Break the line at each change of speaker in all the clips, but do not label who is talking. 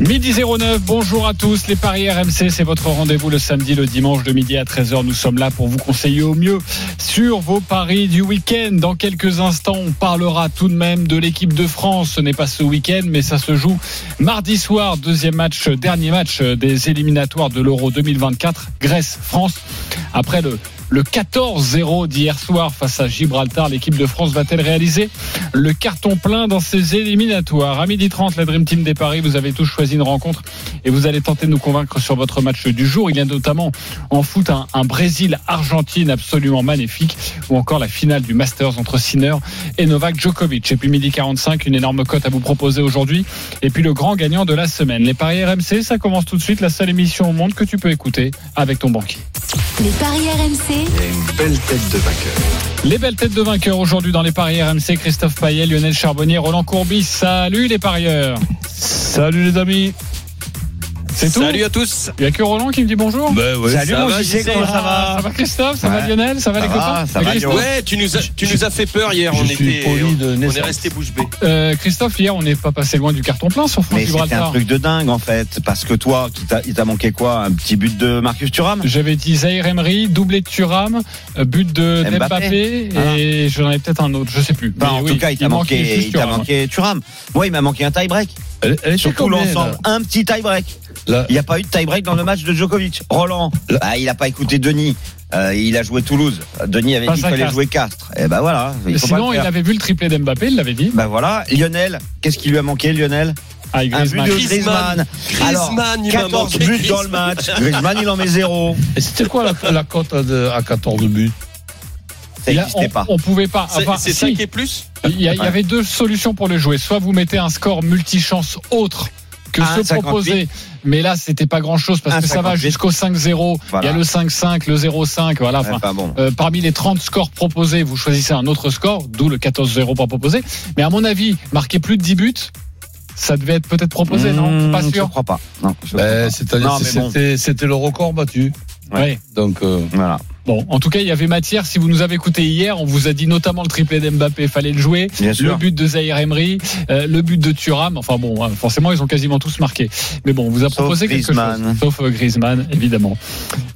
Midi 09, bonjour à tous. Les Paris RMC, c'est votre rendez-vous le samedi, le dimanche de midi à 13h. Nous sommes là pour vous conseiller au mieux sur vos paris du week-end. Dans quelques instants, on parlera tout de même de l'équipe de France. Ce n'est pas ce week-end, mais ça se joue mardi soir. Deuxième match, dernier match des éliminatoires de l'Euro 2024. Grèce-France. Après le le 14-0 d'hier soir face à Gibraltar. L'équipe de France va-t-elle réaliser le carton plein dans ses éliminatoires? À midi 30, la Dream Team des Paris, vous avez tous choisi une rencontre et vous allez tenter de nous convaincre sur votre match du jour. Il y a notamment en foot un, Brésil-Argentine absolument magnifique ou encore la finale du Masters entre Sinner et Novak Djokovic. Et puis midi 45, une énorme cote à vous proposer aujourd'hui. Et puis le grand gagnant de la semaine. Les Paris RMC, ça commence tout de suite. La seule émission au monde que tu peux écouter avec ton banquier.
Les paris RMC.
Il y a une belle tête de vainqueur.
Les belles têtes de vainqueurs aujourd'hui dans les paris RMC, Christophe Payet, Lionel Charbonnier, Roland Courbis. Salut les parieurs.
Salut les amis.
C'est tout
Salut à tous.
Il n'y a que Roland qui me dit bonjour.
Ben ouais.
Salut
Ça
mon
va,
JC,
JC?
comment ça va
Ça va Christophe? Ça va. Lionel? Ça va
Ça
les
va,
copains?
ça va,
Ouais, tu nous as, tu nous as fait peur hier.
je
on
suis
était, on, est resté bouche bée.
Euh, Christophe, hier, on n'est pas passé loin du carton plein sur France
c'était un truc de dingue en fait, parce que toi, il t'a manqué quoi? Un petit but de Marcus Thuram?
J'avais dit Zahir Emery, doublé de Thuram, euh, but de
Mbappé.
Mbappé, et j'en ai peut-être un autre, je sais plus.
Bah,
Mais
En
oui,
tout cas, il t'a manqué, manqué Thuram. Moi, il m'a manqué un tie-break.
Elle, elle était
Sur tout
combien,
l'ensemble, un petit tie-break. Il n'y a pas eu de tie-break dans le match de Djokovic. Roland, bah, il n'a pas écouté Denis. Euh, il a joué Toulouse. Denis avait
Pas
dit qu'il fallait jouer Castres. Et ben voilà. Il faut pas
Sinon, il avait vu le triplé d'Mbappé, il l'avait dit.
Ben voilà. Lionel, qu'est-ce qui lui a manqué, Lionel?
Ah,
Un but
Griezmann.
de
Griezmann.
Griezmann. Alors,
Griezmann, il m'a
14
manqué,
buts dans
Griezmann.
le match. Griezmann, il en met zéro.
et c'était quoi la, la cote à 14 buts?
Ça n'existait
on,
pas.
on pouvait pas.
C'est
Enfin,
c'est
si,
5 et plus
il y, a- il y avait deux solutions pour le jouer. Soit vous mettez un score multichance autre que
Ah,
ce
58.
proposé, mais là c'était pas grand chose parce
Ah,
que ça va
58.
jusqu'au 5-0.
Voilà.
Il y a le 5-5, le 0-5, voilà. Enfin,
bon.
Euh, parmi les 30 scores proposés, vous choisissez un autre score, d'où le 14-0 pas proposé. Mais à mon avis, marquer plus de 10 buts, ça devait être peut-être proposé, non?
Mmh,
Pas
Je
sûr.
crois pas. Non, je crois
ben,
pas. Bon.
c'était c'était le record battu.
Ouais.
Donc, euh,
Voilà.
Bon, en tout cas, il y avait matière. Si vous nous avez écouté hier, on vous a dit notamment le triplé d'Mbappé, fallait le jouer.
Bien
Le
sûr.
but de Zahir Emery, euh, le but de Thuram. Enfin bon, hein, forcément, ils ont quasiment tous marqué. Mais bon, on vous a
Sauf
proposé quelque
Griezmann.
chose. Sauf euh, Griezmann, évidemment.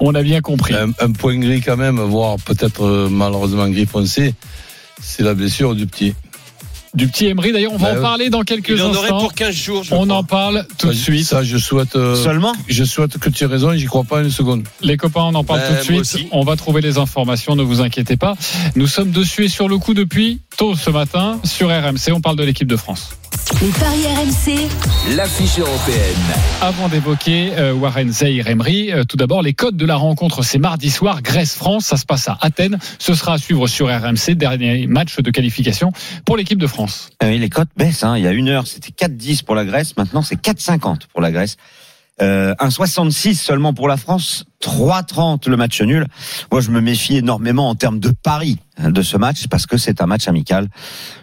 On a bien compris.
un, un point gris quand même, voire peut-être euh, malheureusement gris foncé, c'est la blessure du petit.
Du petit Emery, d'ailleurs, on va
Bah,
en parler dans quelques
Il en aurait
instants.
pour 15 jours. je
On
crois.
en parle tout de suite.
Ça, je souhaite, euh,
Seulement?
je souhaite que tu aies raison, j'y crois pas une seconde.
Les copains, on en parle
Ben,
tout de suite.
aussi.
On va trouver les informations, ne vous inquiétez pas. Nous sommes dessus et sur le coup depuis tôt ce matin sur RMC. On parle de l'équipe de France.
Les paris RMC.
L'affiche européenne.
Avant d'évoquer euh, Warren Zahir Emery, euh, tout d'abord les codes de la rencontre. C'est mardi soir, Grèce-France. Ça se passe à Athènes. Ce sera à suivre sur RMC. Dernier match de qualification pour l'équipe de France.
Oui, les cotes baissent. Hein. Il y a une heure, c'était 4,10 pour la Grèce. Maintenant, c'est 4,50 pour la Grèce. Euh, 1,66 seulement pour la France. 3,30 le match nul. Moi, je me méfie énormément en termes de pari hein, de ce match parce que c'est un match amical.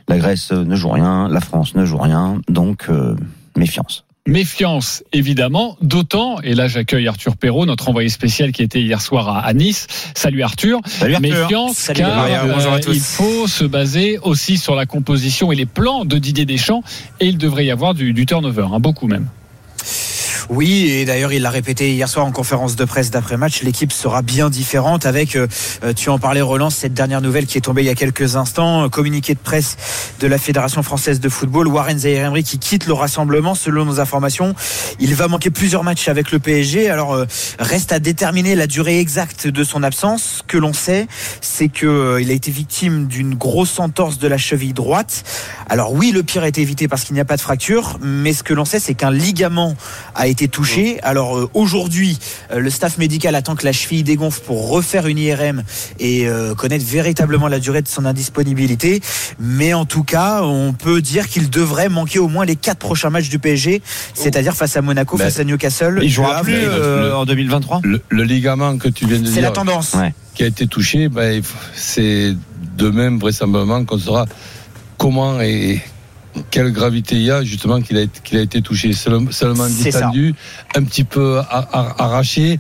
La Grèce euh, ne joue rien, la France ne joue rien. Donc, euh, méfiance.
Méfiance, évidemment, d'autant, et là j'accueille Arthur Perrault, notre envoyé spécial qui était hier soir à, à Nice. Salut Arthur.
Salut Arthur.
Méfiance,
Salut,
car
Maria.
euh,
Bonjour à tous.
il faut se baser aussi sur la composition et les plans de Didier Deschamps, et il devrait y avoir du, du turnover, hein, beaucoup même.
Oui, et d'ailleurs il l'a répété hier soir en conférence de presse d'après-match, l'équipe sera bien différente avec, euh, euh, tu en parlais Roland, cette dernière nouvelle qui est tombée il y a quelques instants, communiqué de presse de la Fédération française de football, Warren Zahir Emery qui quitte le rassemblement selon nos informations. Il va manquer plusieurs matchs avec le PSG, alors euh, reste à déterminer la durée exacte de son absence. Ce que l'on sait, c'est que euh, il a été victime d'une grosse entorse de la cheville droite. Alors oui, le pire a été évité parce qu'il n'y a pas de fracture, mais ce que l'on sait, c'est qu'un ligament a été touché. Alors euh, aujourd'hui, euh, le staff médical attend que la cheville dégonfle pour refaire une IRM et euh, connaître véritablement la durée de son indisponibilité. Mais en tout cas, on peut dire qu'il devrait manquer au moins les quatre prochains matchs du PSG, c'est-à-dire face à Monaco,
Ben,
face à Newcastle.
Il jouera plus euh, en 2023
Le, le ligament que tu viens de
C'est
dire,
la tendance.
Ouais.
qui a été touché, ben, c'est de même vraisemblablement qu'on saura comment et quelle gravité il y a justement qu'il a, été- qu'il a été touché Seulement, distendu, un petit peu arraché.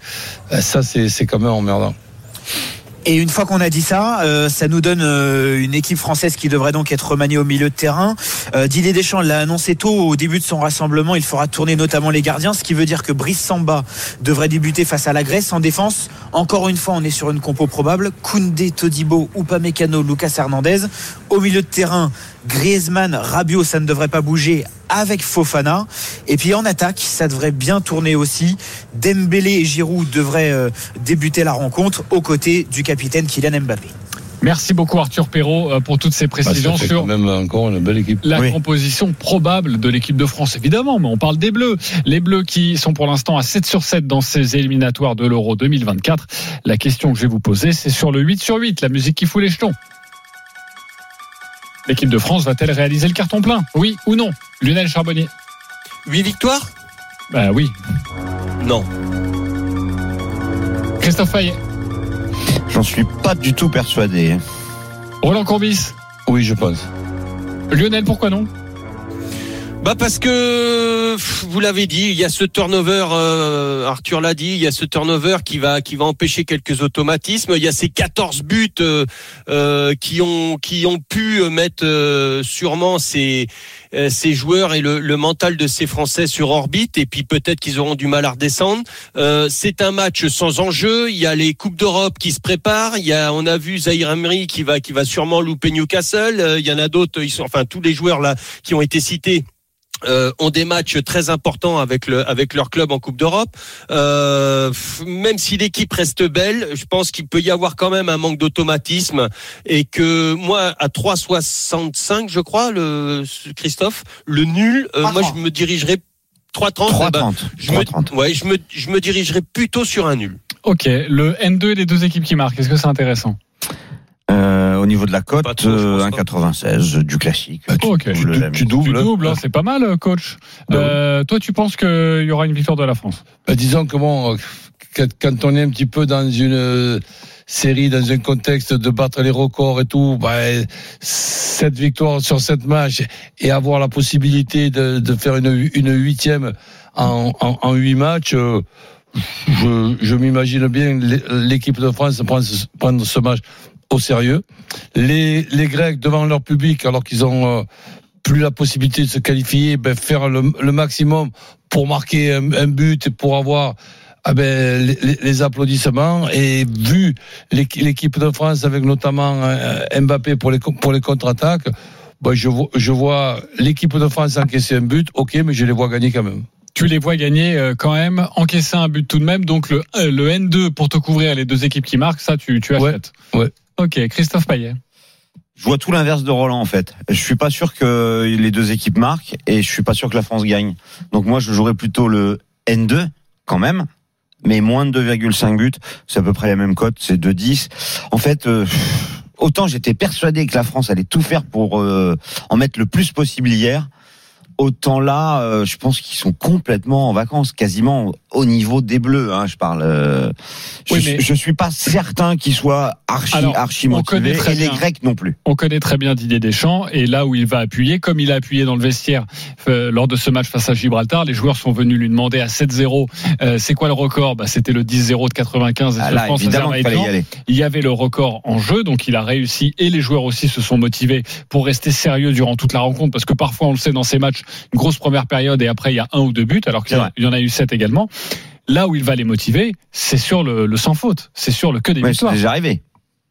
Euh, Ça, c'est c'est quand même emmerdant.
Et une fois qu'on a dit ça, euh, ça nous donne euh, une équipe française qui devrait donc être remaniée au milieu de terrain. Euh, Didier Deschamps l'a annoncé tôt au début de son rassemblement. Il fera tourner notamment les gardiens, ce qui veut dire que Brice Samba devrait débuter face à la Grèce en défense. Encore une fois, on est sur une compo probable. Koundé, Todibo, Upamecano, Lucas Hernandez. Au milieu de terrain, Griezmann, Rabiot, ça ne devrait pas bouger avec Fofana. Et puis en attaque, ça devrait bien tourner aussi. Dembélé et Giroud devraient euh, débuter la rencontre aux côtés du capitaine Kylian Mbappé.
Merci beaucoup Arthur Perrault euh, pour toutes ces
Bah, ça
précisions
fait
sur
quand même encore une belle équipe.
la
Oui.
composition probable de l'équipe de France, évidemment, mais on parle des Bleus. Les Bleus qui sont pour l'instant à 7 sur 7 dans ces éliminatoires de l'Euro 2024. La question que je vais vous poser, c'est sur le 8 sur 8, la musique qui fout les jetons. L'équipe de France va-t-elle réaliser le carton plein? Oui ou non? Lionel Charbonnier
8 victoires?
Bah oui.
Non.
Christophe Payet
J'en suis pas du tout persuadé.
Roland Courbis
Oui, je pense.
Lionel, pourquoi non?
Bah parce que vous l'avez dit, il y a ce turnover. euh, Arthur l'a dit, il y a ce turnover qui va qui va empêcher quelques automatismes. Il y a ces 14 buts euh, euh, qui ont qui ont pu mettre euh, sûrement ces euh, ces joueurs et le, le mental de ces Français sur orbite. Et puis peut-être qu'ils auront du mal à redescendre. Euh, c'est un match sans enjeu. Il y a les coupes d'Europe qui se préparent. Il y a on a vu Zahir Emery qui va qui va sûrement louper Newcastle. Euh, il y en a d'autres. Ils sont enfin tous les joueurs là qui ont été cités euh, ont des matchs très importants avec le avec leur club en Coupe d'Europe. Euh, même si l'équipe reste belle, je pense qu'il peut y avoir quand même un manque d'automatisme et que moi à 3,65 je crois le Christophe le nul, euh, moi je me dirigerai 3,30. eh ben,
3,30.
je me,
3,30.
ouais, je me je me dirigerai plutôt sur un nul.
Ok, le N2 et les deux équipes qui marquent, est-ce que c'est intéressant?
Euh, au niveau de la cote,
Pas trop, je
euh,
pense
1,96 du classique.
Bah, tu, doubles. hein.
doubles, hein, c'est pas mal, coach.
Bah oui.
Euh, toi, tu penses qu'il y aura une victoire de la France?
Bah, disons que bon, quand, on est un petit peu dans une euh, série, dans un contexte de battre les records et tout, bah, cette victoire sur cette match et avoir la possibilité de, de faire une, une huitième en, en, en huit matchs, euh, je, je m'imagine bien l'é- l'équipe de France prendre ce, prendre ce match au sérieux. Les, les Grecs devant leur public, alors qu'ils ont euh, plus la possibilité de se qualifier, ben, faire le, le maximum pour marquer un, un but et pour avoir ah ben, les, applaudissements. Et vu l'équi- l'équipe de France avec notamment euh, Mbappé pour les, pour les contre-attaques, ben, je, vois- je vois l'équipe de France encaisser un but, ok, mais je les vois gagner quand même.
Tu les vois gagner euh, quand même, encaisser un but tout de même. Donc le, le N2 pour te couvrir les deux équipes qui marquent, ça tu, tu
Ouais,
achètes.
ouais.
Ok, Christophe Payet.
Je vois tout l'inverse de Roland en fait. Je suis pas sûr que les deux équipes marquent et je suis pas sûr que la France gagne. Donc moi je jouerais plutôt le N2 quand même, mais moins de 2,5 buts. C'est à peu près la même cote, c'est 2,10. En fait, euh, autant j'étais persuadé que la France allait tout faire pour euh, en mettre le plus possible hier. Autant là, euh, je pense qu'ils sont complètement en vacances, quasiment au niveau des Bleus. Hein, je parle. euh, je,
Oui, mais-
je suis pas certain qu'ils soient archi
Alors,
archi
on connaît
motivés
très
et les
bien.
Grecs non plus.
On connaît très bien Didier Deschamps et là où il va appuyer, comme il a appuyé dans le vestiaire euh, lors de ce match face à Gibraltar, les joueurs sont venus lui demander à 7-0, euh, c'est quoi le record? Bah, C'était le 10-0 de 95 et
Ah évidemment qu'il fallait y aller.
Il y avait le record en jeu, donc il a réussi et les joueurs aussi se sont motivés pour rester sérieux durant toute la rencontre parce que parfois on le sait dans ces matchs, une grosse première période et après il y a un ou deux buts alors qu'il y,
C'est
en a eu sept également. Là où il va les motiver, c'est sur le, le sans faute, c'est sur le que des
Ouais, c'est
victoires.
déjà arrivé.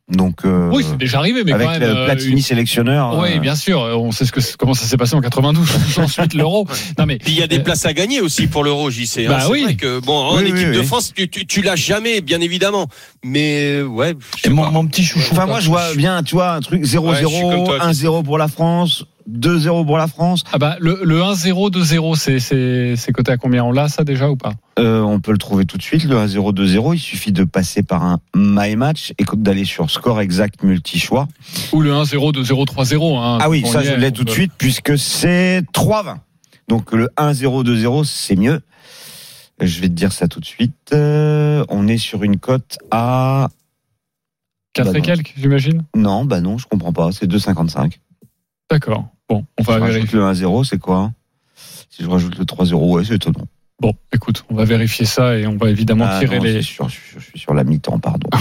Donc, euh,
Oui, c'est déjà arrivé, mais
avec
quand même.
le
euh,
Platini sélectionneur.
oui,
euh,
bien sûr. On sait ce que, comment ça s'est passé en 92. Ensuite, l'euro. Non, mais.
Puis il y a des
Euh,
places à gagner aussi pour l'Euro, JC. hein.
Bah
c'est
oui.
vrai que bon, en
Oui,
équipe
oui,
de
oui.
France, tu, tu, tu lâches jamais, bien évidemment. Mais euh, ouais.
mon, mon petit chouchou.
Enfin, moi, je vois bien, tu vois, un truc 0-0,
Ouais, je suis comme toi,
1-0 pour la France, 2-0 pour la France.
Ah bah, le, le 1-0, 2-0, c'est, coté à combien On l'a, ça, déjà, ou pas?
Euh, on peut le trouver tout de suite, le 1-0, 2-0. Il suffit de passer par un My Match et d'aller sur score exact multi-choix.
Ou le 1-0, 2-0, 3-0, hein.
Ah oui, ça, je l'ai tout de
peut-
suite puisque c'est 3-20. Donc, le 1-0, 2-0, c'est mieux. Je vais te dire ça tout de suite. Euh, on est sur une cote à
4
Bah
et quelques, j'imagine?
Non, bah non, je comprends pas. C'est 2,55.
D'accord. Bon, on
Si
va
je rajoute
vérifier.
le 1-0, c'est quoi hein? Si je rajoute le 3-0, ouais, c'est étonnant.
Bon, écoute, on va vérifier ça et on va évidemment
Ah
tirer
non,
les.
je, suis- je suis sur la mi-temps, pardon.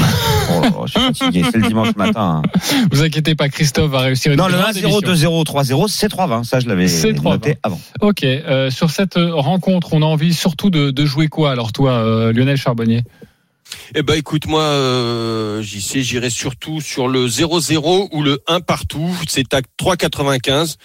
Oh je suis fatigué, c'est le dimanche matin. hein.
Vous inquiétez pas, Christophe va réussir une
Non, le
grande
1-0,
émission.
2-0, 3-0, c'est 3-20. Ça, je l'avais
C'est 3-20.
noté avant.
Ok, euh, sur cette euh, rencontre, on a envie surtout de, de jouer quoi alors toi, euh, Lionel Charbonnier?
Eh ben écoute moi euh, j'y sais j'irai surtout sur le 0-0 ou le 1 partout, c'est à 3,95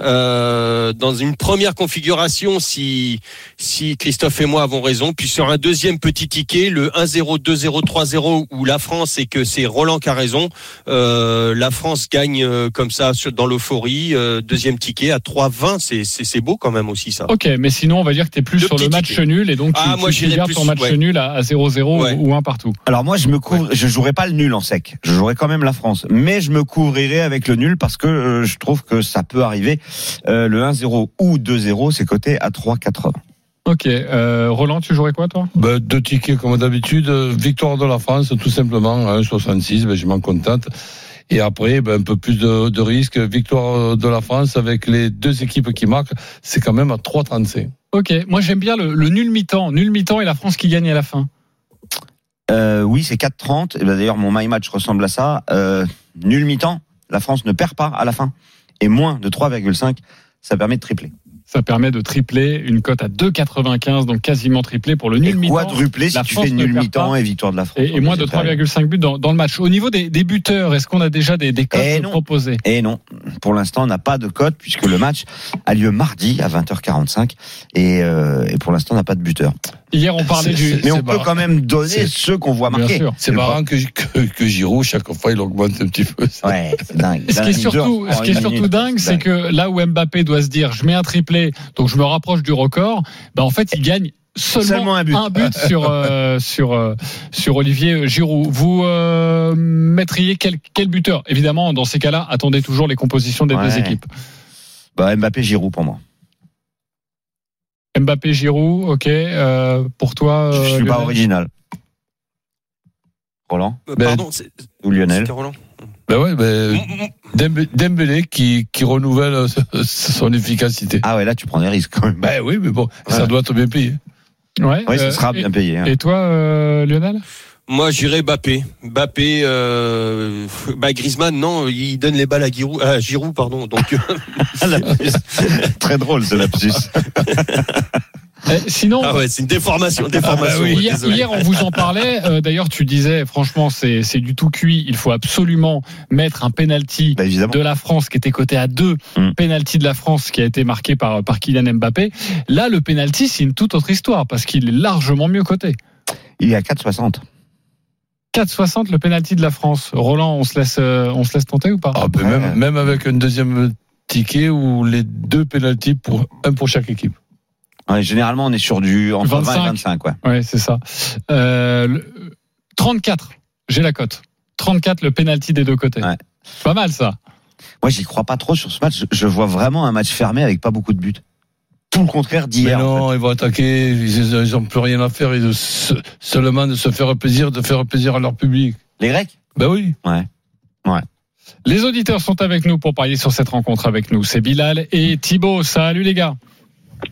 euh, dans une première configuration si si Christophe et moi avons raison, puis sur un deuxième petit ticket le 1-0 2-0 3-0 où la France et que c'est Roland qui a raison, euh, la France gagne euh, comme ça sur- dans l'euphorie, euh, deuxième ticket à 3,20, c'est c'est c'est beau quand même aussi ça.
Ok, mais sinon on va dire que tu es plus
Deux
sur le match
tickets.
nul et donc tu,
Ah,
tu-
moi,
tu
plus,
ton match
ouais.
nul à, à 0-0
Ouais.
ou 1 partout.
Alors moi, je me couvre, je jouerai pas le nul en sec. Je jouerai quand même la France, mais je me couvrirai avec le nul parce que euh, je trouve que ça peut arriver. Euh, le 1-0 ou 2-0, c'est coté à 3,80.
Ok, euh, Roland, tu jouerais quoi toi?
Ben, deux tickets comme d'habitude. Victoire de la France, tout simplement, à 1,66. Ben, je m'en contente. Et après, ben, un peu plus de, de risque. Victoire de la France avec les deux équipes qui marquent, c'est quand même à 3,35.
Ok, moi j'aime bien le, le nul mi-temps, nul mi-temps et la France qui gagne à la fin.
Euh, oui, c'est 4,30. Et ben, d'ailleurs, mon my match ressemble à ça. Euh, nul mi-temps, la France ne perd pas à la fin. Et moins de 3,5, ça permet de tripler.
Ça permet de tripler une cote à 2,95, donc quasiment triplé pour le nul mi-temps.
quadrupler si
La
tu
France
fais nul mi-temps et victoire de la France.
Et, et moins de 3,5 buts dans, dans le match. Au niveau des, des buteurs, est-ce qu'on a déjà des, des cotes
Eh
proposées
Et non, pour l'instant, on n'a pas de cote puisque le match a lieu mardi à 20h45 et, euh, et pour l'instant, on n'a pas de buteur.
Hier, on parlait du.
Mais on peut quand même donner ceux qu'on voit marquer.
C'est marrant que, que, que Giroud, chaque fois, il augmente un petit peu.
Ouais, c'est dingue.
Ce qui est surtout,
Deux-
ce qui est surtout
minute,
dingue, c'est que là où Mbappé doit se dire, je mets un triplé, donc je me rapproche du record, bah en fait, il gagne seulement,
Seulement un but.
sur euh, sur euh, sur Olivier Giroud. Vous euh, mettriez quel quel buteur? Évidemment, dans ces cas-là, attendez toujours les compositions des deux équipes.
Bah, Mbappé, Giroud pour moi.
Mbappé, Giroud, ok. euh, pour toi,
Je suis pas original. Roland?
Pardon, c'est-
ou Lionel?
Roland.
Ben ouais, ben,
M- m-
Dembe- Dembélé qui, qui renouvelle son efficacité.
Ah ouais, là tu prends des risques quand même.
Ben oui, mais bon, ça doit être bien payé.
Ouais.
oui, ce
euh,
sera
et-
bien payé. hein.
Et toi, euh, Lionel?
Moi, j'irais Mbappé. Mbappé, euh, bah Griezmann, non, il donne les balles à Giroud, à Giroud pardon. Donc, euh.
Très drôle ce lapsus.
Eh, Sinon,
ah ouais, c'est une déformation, déformation.
Ah oui,
ouais,
hier, on vous en parlait. Euh, D'ailleurs, tu disais, franchement, c'est c'est du tout cuit. Il faut absolument mettre un penalty
Bah,
de la France qui était coté à 2,
Mm.
penalty de la France qui a été marqué par, par Kylian Mbappé. Là, le penalty, c'est une toute autre histoire parce qu'il est largement mieux coté.
Il est à 4,60.
4,60 le penalty de la France. Roland, on se laisse, euh, on se laisse tenter ou pas?
Ah,
Ouais.
même, même avec un deuxième ticket ou les deux pénalties pour un pour chaque équipe.
Ouais, généralement, on est sur du entre 20 et
25.
25. Ouais.
Ouais, c'est ça. Euh, le- 34, j'ai la cote. 34 le penalty des deux côtés.
Ouais.
Pas mal ça.
Moi, j'y crois pas trop sur ce match. Je- vois vraiment un match fermé avec pas beaucoup de buts. Tout le contraire
Mais
d'hier. en
non, ils vont attaquer, ils, ils ont plus rien à faire, ils, se- seulement de se faire plaisir, de faire plaisir à leur public.
Les Grecs?
Ben oui.
Les auditeurs sont avec nous pour parier sur cette rencontre avec nous. C'est Bilal et Thibaut. Salut les gars.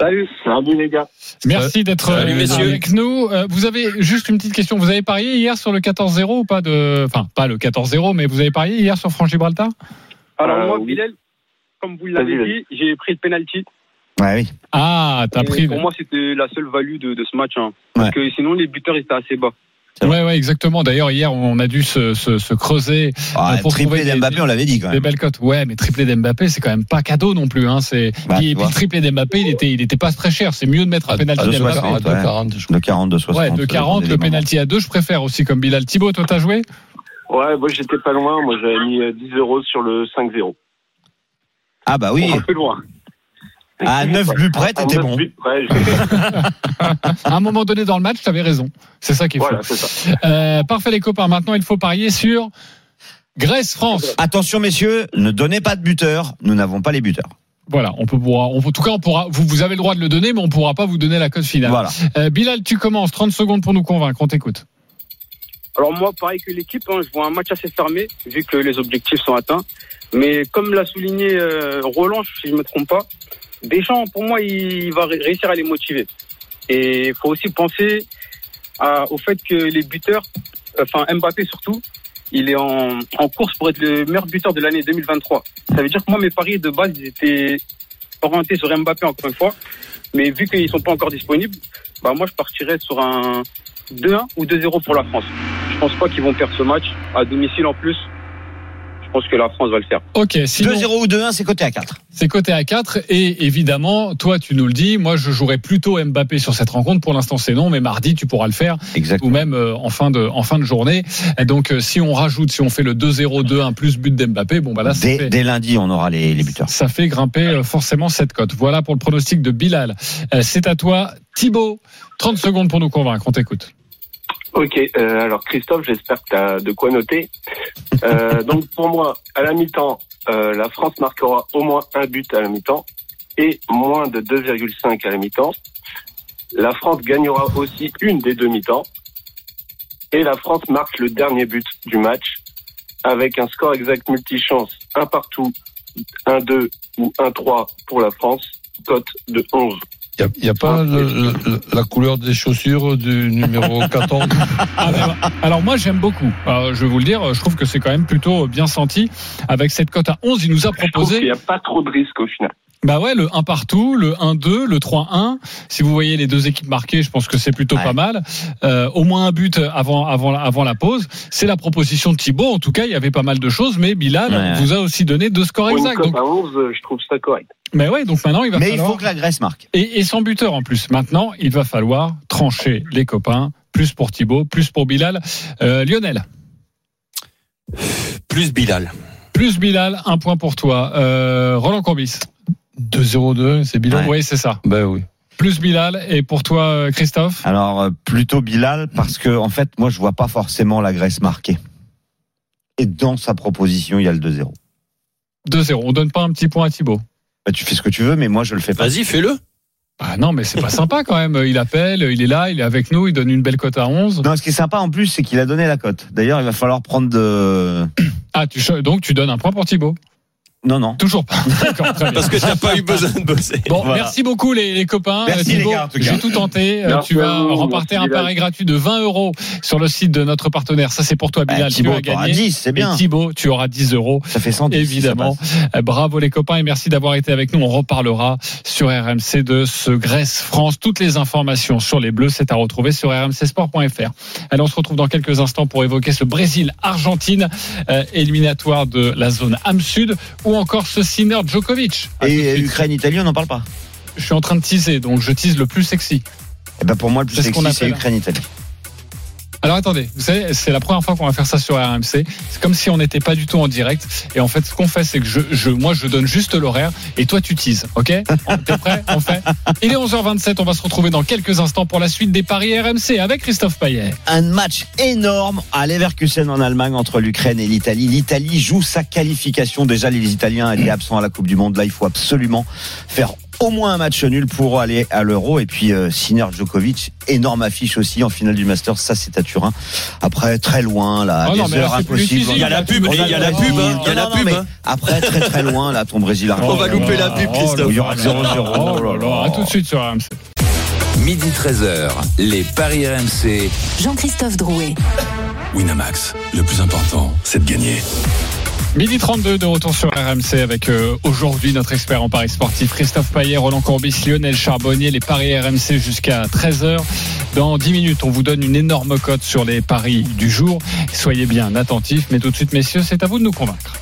Salut, salut les gars.
Merci d'être euh, avec nous. Euh, Vous avez juste une petite question. Vous avez parié hier sur le 14-0 ou pas de, enfin pas le 14-0, mais vous avez parié hier sur Franche-Gibraltar?
Alors
Euh,
moi,
oui.
Bilal, comme vous l'avez dit, j'ai pris le penalty.
Ouais, oui.
Ah, t'as pris.
Pour moi, c'était la seule value de, de ce match. hein. Parce que sinon, les buteurs étaient assez bas.
Ouais, ouais, exactement. D'ailleurs, hier, on a dû se, se, se creuser
Ah,
Euh, pour
triplé
des-
d'Mbappé, on l'avait dit quand
des
même.
belles cotes. Ouais, mais triplé d'Mbappé, c'est quand même pas cadeau non plus. Hein. C'est
Bah,
puis le triplé d'Mbappé, il était, il était pas très cher. C'est mieux de mettre un
À-
penalty
à deux
d'Mbappé.
soixante,
de
ouais.
40, je crois.
De 40, de 60.
Ouais, de 40, le penalty à 2, je préfère aussi comme Bilal. Thibaut, toi, t'as joué?
Ouais, moi j'étais pas loin. Moi j'avais mis euh, 10 euros sur le 5-0.
Ah bah oui.
Un peu loin.
À 9 buts près, t'étais bon.
buts près, j'ai-
À un moment donné dans le match, t'avais raison. C'est ça qu'il faut.
voilà, c'est ça.
Euh, parfait les copains. Maintenant, il faut parier sur Grèce-France.
Attention messieurs, ne donnez pas de buteur. Nous n'avons pas les buteurs.
Voilà, on peut on- en tout cas, on pourra, vous, vous avez le droit de le donner, mais on pourra pas vous donner la cote finale.
Voilà.
Euh, Bilal, tu commences. 30 secondes pour nous convaincre. On t'écoute.
Alors moi, pareil que l'équipe, hein, je vois un match assez fermé, vu que les objectifs sont atteints. Mais comme l'a souligné euh, Roland, si je me trompe pas, Deschamps, pour moi, il, va ré- réussir à les motiver. Et il faut aussi penser au fait que les buteurs, enfin Mbappé surtout, il est en, en course pour être le meilleur buteur de l'année 2023. Ça veut dire que moi, mes paris de base, ils étaient orientés sur Mbappé encore une fois. Mais vu qu'ils sont pas encore disponibles, bah moi, je partirais sur un 2-1 ou 2-0 pour la France. Je pense pas qu'ils vont perdre ce match à domicile en plus. Je pense que la France va le faire.
Ok, sinon
2-0 ou 2-1, c'est coté à 4.
c'est côté à 4 et évidemment, toi tu nous le dis, moi je jouerais plutôt Mbappé sur cette rencontre. Pour l'instant c'est non, mais mardi tu pourras le faire
Exactement.
ou même euh, en fin de en fin de journée. Et donc euh, si on rajoute, si on fait le 2-0, 2-1 plus but d'Mbappé, bon bah là ça
Dès,
fait,
dès lundi, on aura les, les buteurs.
ça fait grimper euh, forcément cette cote. Voilà pour le pronostic de Bilal. Euh, C'est à toi, Thibaut. 30 secondes pour nous convaincre. On t'écoute.
Ok, euh, alors Christophe, j'espère que tu as de quoi noter. Euh, donc pour moi, à la mi-temps, euh, la France marquera au moins un but à la mi-temps et moins de 2,5 à la mi-temps. La France gagnera aussi une des deux mi-temps. Et la France marque le dernier but du match avec un score exact multichance, un partout, un 2 ou un 3 pour la France, cote de 11.
Il n'y a, pas le- le- la couleur des chaussures du numéro 14
Ah, alors moi j'aime beaucoup. Alors, je vais vous le dire, je trouve que c'est quand même plutôt bien senti. Avec cette cote à 11, il nous a
Je
proposé
n'y a pas trop de risques au final.
Bah ouais, le 1 partout, le 1-2, le 3-1. Si vous voyez les deux équipes marquées, je pense que c'est plutôt
Ouais.
pas mal. Euh, au moins un but avant, avant, avant la pause. C'est la proposition de Thibaut. En tout cas, il y avait pas mal de choses, mais Bilal
Ouais.
vous a aussi donné deux scores
une
exacts.
cote
Donc,
à 11, je trouve ça correct.
mais ouais, donc maintenant il va
Mais il
falloir.
faut que la Grèce marque.
Et, et sans buteur en plus. Maintenant, il va falloir trancher les copains. Plus pour Thibaut, plus pour Bilal. Euh, Lionel.
Plus Bilal.
Plus Bilal, un point pour toi. Euh, Roland Courbis.
2-0-2, c'est
Ouais.
Oui, c'est ça.
Ben oui.
Plus Bilal. Et pour toi, euh, Christophe
Alors euh, plutôt Bilal parce que en fait moi je vois pas forcément la Grèce marquer. Et dans sa proposition il y a le 2-0.
2-0. On donne pas un petit point à Thibaut
Bah, tu fais ce que tu veux mais moi je le fais pas.
Vas-y, fais-le.
Ah non, mais c'est pas sympa quand même. Il appelle, il est là, il est avec nous, il donne une belle cote à 11.
Non ce qui est sympa en plus c'est qu'il a donné la cote. D'ailleurs il va falloir prendre de
Ah, tu, donc tu donnes un point pour Thibaut
non non.
Toujours pas.
Parce que t'as pas eu besoin de bosser.
Bon,
Voilà.
merci beaucoup les, les copains.
Merci,
Euh, Thibaut,
les gars, en tout cas.
J'ai tout tenté. Euh,
Merci
tu vas
vous,
remporter un pari gratuit de 20 euros sur le site de notre partenaire. Ça, c'est pour toi,
Bah,
Bilal.
Thibaut,
tu as
t'auras
gagné.
10, c'est bien.
Et Thibaut, tu auras 10 euros.
Ça fait 110. si ça
Évidemment. Euh, Bravo les copains et merci d'avoir été avec nous. On reparlera sur RMC de ce Grèce-France. Toutes les informations sur les Bleus, c'est à retrouver sur rmcsport.fr. Allez, on se retrouve dans quelques instants pour évoquer ce Brésil-Argentine, euh, éliminatoire de la zone âme sud, ou encore ce Sinner Djokovic.
Et
suite.
Ukraine-Italie, on n'en parle pas.
Je suis en train de teaser, donc je tease le plus sexy.
Et ben pour moi, le plus sexy, c'est. Ukraine-Italie.
Alors attendez, vous savez, c'est la première fois qu'on va faire ça sur RMC. C'est comme si on n'était pas du tout en direct. Et en fait, ce qu'on fait, c'est que je, moi, je donne juste l'horaire et toi, tu teases. Ok? T'es prêt? On fait. Il est 11h27. On va se retrouver dans quelques instants pour la suite des paris RMC avec Christophe Payet.
Un match énorme à Leverkusen en Allemagne entre l'Ukraine et l'Italie. L'Italie joue sa qualification. Déjà, les Italiens étaient absents à la Coupe du Monde. Là, il faut absolument faire au moins un match nul pour aller à l'Euro. Et puis, euh, Sinner Djokovic, énorme affiche aussi en finale du Masters. Ça, c'est à Turin. Après, très loin, là,
Oh
des
non, là,
heures
plus
impossibles.
Il y a la
là,
pub, il y a la pub,
non,
hein. Il y a la pub,
mais
hein.
Après, très très loin, là, ton Brésil
On va louper la pub, Christophe.
Il y aura 0-0.
Oh là là, à tout de suite sur RMC.
Midi 13h, les Paris RMC.
Jean-Christophe Drouet.
Winamax, le plus important, c'est de gagner.
Midi 32 de retour sur RMC avec euh, aujourd'hui notre expert en paris sportif Christophe Payet, Roland Courbis, Lionel Charbonnier, les paris RMC jusqu'à 13h. Dans 10 minutes, on vous donne une énorme cote sur les paris du jour. Soyez bien attentifs, mais tout de suite messieurs, c'est à vous de nous convaincre.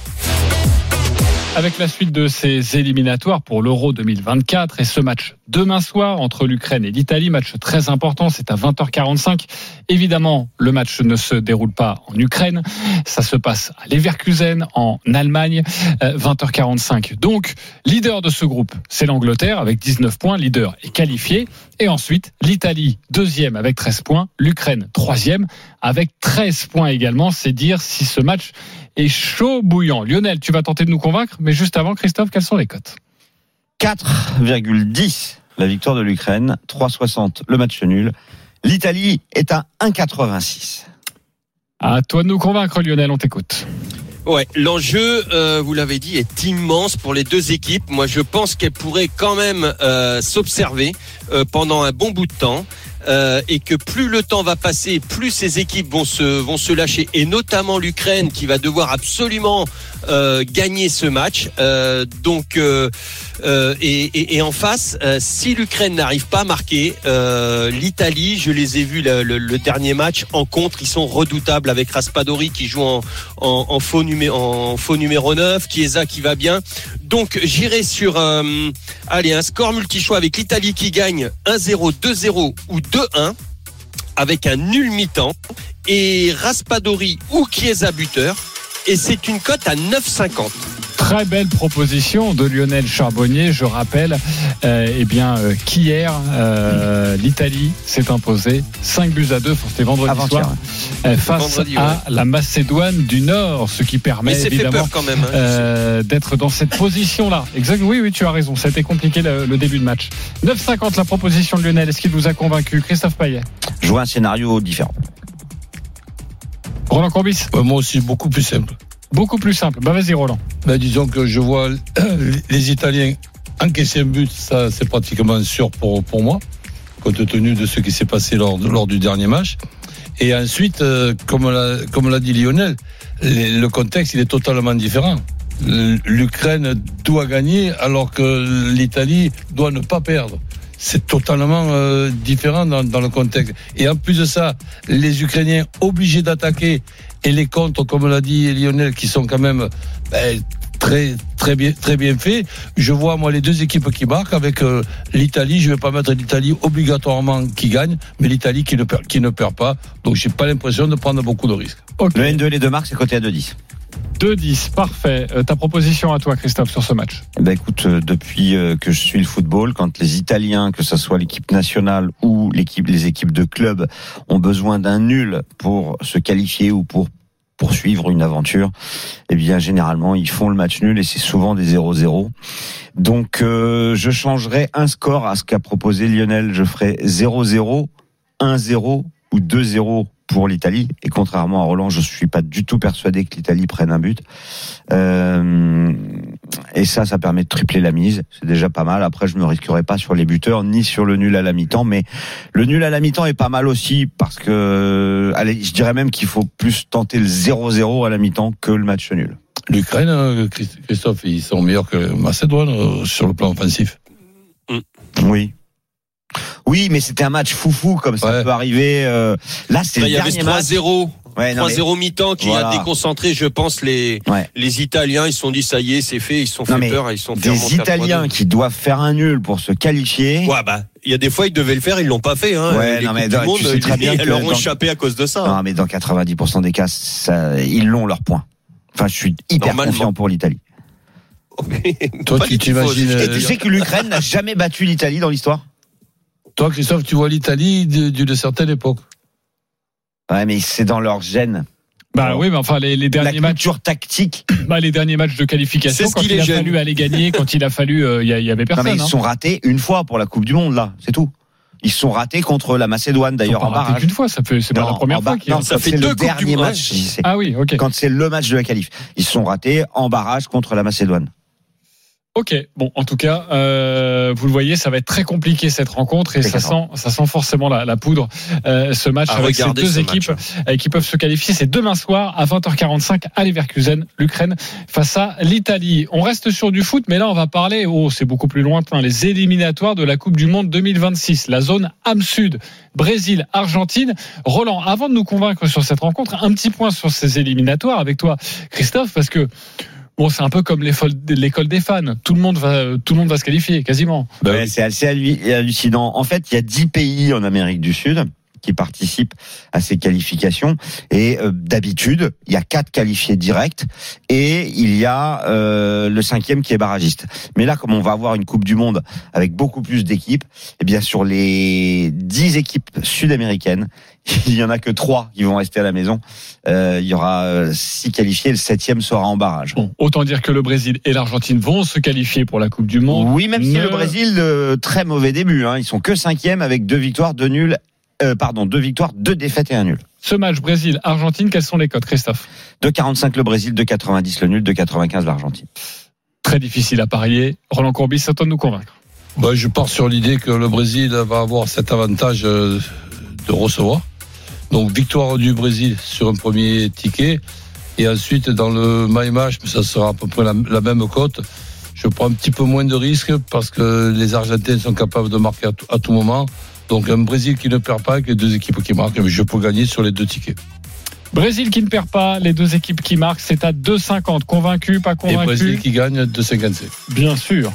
Avec la suite de ces éliminatoires pour l'Euro 2024 et ce match demain soir entre l'Ukraine et l'Italie, match très important, c'est à 20h45. Évidemment, le match ne se déroule pas en Ukraine, ça se passe à Leverkusen en Allemagne, euh, 20h45. Donc, leader de ce groupe, c'est l'Angleterre avec 19 points, leader est qualifié. Et ensuite, l'Italie, deuxième avec 13 points, l'Ukraine, troisième avec 13 points également. C'est dire si ce match est chaud bouillant. Lionel, tu vas tenter de nous convaincre, mais juste avant, Christophe, quelles sont les cotes?
4,10 la victoire de l'Ukraine, 3,60 le match nul. L'Italie est à 1,86.
À toi de nous convaincre, Lionel, on t'écoute.
Ouais, l'enjeu, euh, vous l'avez dit, est immense pour les deux équipes. Moi, je pense qu'elles pourraient quand même euh, s'observer euh, pendant un bon bout de temps. Euh, et que plus le temps va passer, plus ces équipes vont se lâcher, et notamment l'Ukraine qui va devoir absolument euh, gagner ce match. Euh, donc et, en face, si l'Ukraine n'arrive pas à marquer, l'Italie, je les ai vus le, dernier match en contre, ils sont redoutables avec Raspadori qui joue en faux numéro 9, Chiesa qui va bien. Donc j'irai sur euh, allez un score multi-choix avec l'Italie qui gagne 1-0, 2-0 ou 2-1 avec un nul mi-temps et Raspadori ou Chiesa buteur et c'est une cote à 9,50.
Très belle proposition de Lionel Charbonnier. Je rappelle, euh, eh bien, euh, qu'hier, euh, l'Italie s'est imposée 5 buts à 2, enfin, c'était vendredi soir, euh, face
Vendredi,
à la Macédoine du Nord, ce qui permet évidemment
hein.
euh, d'être dans cette position-là. Exact. Oui, oui, tu as raison. Ça a été compliqué le, le début de match. 9,50 la proposition de Lionel. Est-ce qu'il vous a convaincu, Christophe Payet,
Je vois un scénario différent.
Roland Courbis
Ouais, Moi aussi, beaucoup plus simple.
Beaucoup plus simple. Bah vas-y, Roland.
Ben, disons que je vois les Italiens encaisser un but, ça c'est pratiquement sûr pour, moi, compte tenu de ce qui s'est passé lors, du dernier match. Et ensuite, euh, comme l'a dit Lionel, le contexte il est totalement différent. L'Ukraine doit gagner alors que l'Italie doit ne pas perdre. C'est totalement euh, différent dans, dans le contexte. Et en plus de ça, les Ukrainiens obligés d'attaquer et les contres, comme l'a dit Lionel, qui sont quand même ben, très très bien très bien faits. Je vois moi les deux équipes qui marquent avec euh, l'Italie. Je vais pas mettre l'Italie obligatoirement qui gagne, mais l'Italie qui ne perd qui ne perd pas. Donc j'ai pas l'impression de prendre beaucoup de risques.
Le N2 et les deux marques, c'est coté à 2-10.
2-10. Parfait. Euh, ta proposition à toi, Christophe, sur ce match.
Eh Ben écoute, euh, depuis euh, que je suis le football, quand les Italiens, que ce soit l'équipe nationale ou les équipes de club, ont besoin d'un nul pour se qualifier ou pour poursuivre une aventure, eh bien généralement ils font le match nul et c'est souvent des 0-0. Donc je changerai un score à ce qu'a proposé Lionel. Je ferai 0-0, 1-0 ou 2-0 pour l'Italie. Et contrairement à Roland, je suis pas du tout persuadé que l'Italie prenne un but. Euh, et ça, ça permet de tripler la mise. C'est déjà pas mal. Après, je me risquerai pas sur les buteurs ni sur le nul à la mi-temps. Mais le nul à la mi-temps est pas mal aussi parce que, allez, je dirais même qu'il faut plus tenter le 0-0 à la mi-temps que le match nul.
L'Ukraine, euh, Christ- Christophe, ils sont meilleurs que Macédoine euh, sur le plan offensif?
Oui. Oui, mais c'était un match foufou comme ça
Ouais.
peut arriver. euh, Là, c'est le
il y avait ce
dernier match.
3-0.
Ouais, non, mais-
3-0 mi-temps qui
Voilà.
a déconcentré, je pense, les,
Ouais.
les Italiens. Ils se sont dit, ça y est, c'est fait. Ils se sont
Non,
fait peur. Ils sont
Des Italiens
3-2.
qui doivent faire un nul pour se qualifier.
Ouais, bah, il y a des fois, ils devaient le faire, ils l'ont pas fait, hein.
Ouais,
les
non, mais dans-
du monde,
tu sais très bien que
leur ont
dans-
échappé à cause de ça.
Non, mais dans 90% des cas, ça, ils l'ont leur point. Enfin, je suis hyper confiant pour l'Italie.
Toi, tu t'imagines,
Et tu sais que l'Ukraine n'a jamais battu l'Italie dans l'histoire?
Toi, Christophe, tu vois l'Italie de- d'une certaine époque.
Ouais, mais c'est dans leur gène.
Bah oui, mais enfin les, les
La
derniers matchs,
culture tactique.
bah, les derniers matchs de qualification,
C'est ce
quand il
les
a fallu aller gagner, quand il a fallu, euh, il y, a- il y avait
Non,
personne.
mais ils
hein.
se sont ratés une fois pour la Coupe du Monde, là. C'est tout. Ils se sont ratés contre la Macédoine, d'ailleurs, en barrage.
qu'une fois, ça fait, c'est pas
Non,
la première fois
ba-
qu'il y a.
non,
Ça fait
c'est
deux
le dernier match.
Ah oui, ok.
Quand c'est le match de la qualif. Ils se sont ratés en barrage contre la Macédoine.
Ok, bon, en tout cas, euh, vous le voyez, ça va être très compliqué cette rencontre et ça sent, ça sent forcément la, la poudre. Euh, ce match
À
avec ces deux
ce
équipes euh, qui peuvent se qualifier, c'est demain soir à 20h45 à Leverkusen, l'Ukraine face à l'Italie. On reste sur du foot, mais là on va parler, oh, c'est beaucoup plus lointain, les éliminatoires de la Coupe du Monde 2026, la zone âme sud, Brésil, Argentine. Roland, avant de nous convaincre sur cette rencontre, un petit point sur ces éliminatoires avec toi, Christophe, parce que Bon, c'est un peu comme l'école des fans. Tout le monde va, tout le monde va se qualifier, quasiment.
Bah
Ouais, c'est assez hallu- hallucinant. En fait, il y a 10 pays en Amérique du Sud qui participent à ces qualifications et euh, d'habitude il y a quatre qualifiés directs et il y a euh, le cinquième qui est barragiste mais là comme on va avoir une coupe du monde avec beaucoup plus d'équipes eh bien sur les 10 équipes sud-américaines il y en a que trois qui vont rester à la maison Euh, il y aura euh, six qualifiés le septième sera en barrage
Bon, autant dire que le Brésil et l'Argentine vont se qualifier pour la Coupe du Monde.
Oui, même si le Brésil, euh, très mauvais début. Hein. Ils sont que cinquième avec deux victoires, deux nuls. Euh, pardon, deux victoires, deux défaites et un nul.
Ce match Brésil-Argentine, quels sont les codes, Christophe
2,45 le Brésil, 2,90 le nul, 2,95 l'Argentine.
Très difficile à parier. Roland Courbis, c'est à toi de nous convaincre.
Bah, je pars sur l'idée que le Brésil va avoir cet avantage euh, de recevoir. Donc victoire du Brésil sur un premier ticket. Et ensuite, dans le my match, ça sera à peu près la, la même cote. Je prends un petit peu moins de risques parce que les Argentins sont capables de marquer à tout, à tout moment. Donc un Brésil qui ne perd pas avec les deux équipes qui marquent. Je peux gagner sur les deux tickets.
Brésil qui ne perd pas, les deux équipes qui marquent, c'est à 2,50. Convaincu, pas
Et
convaincu
Brésil qui gagne de 57.
Bien sûr.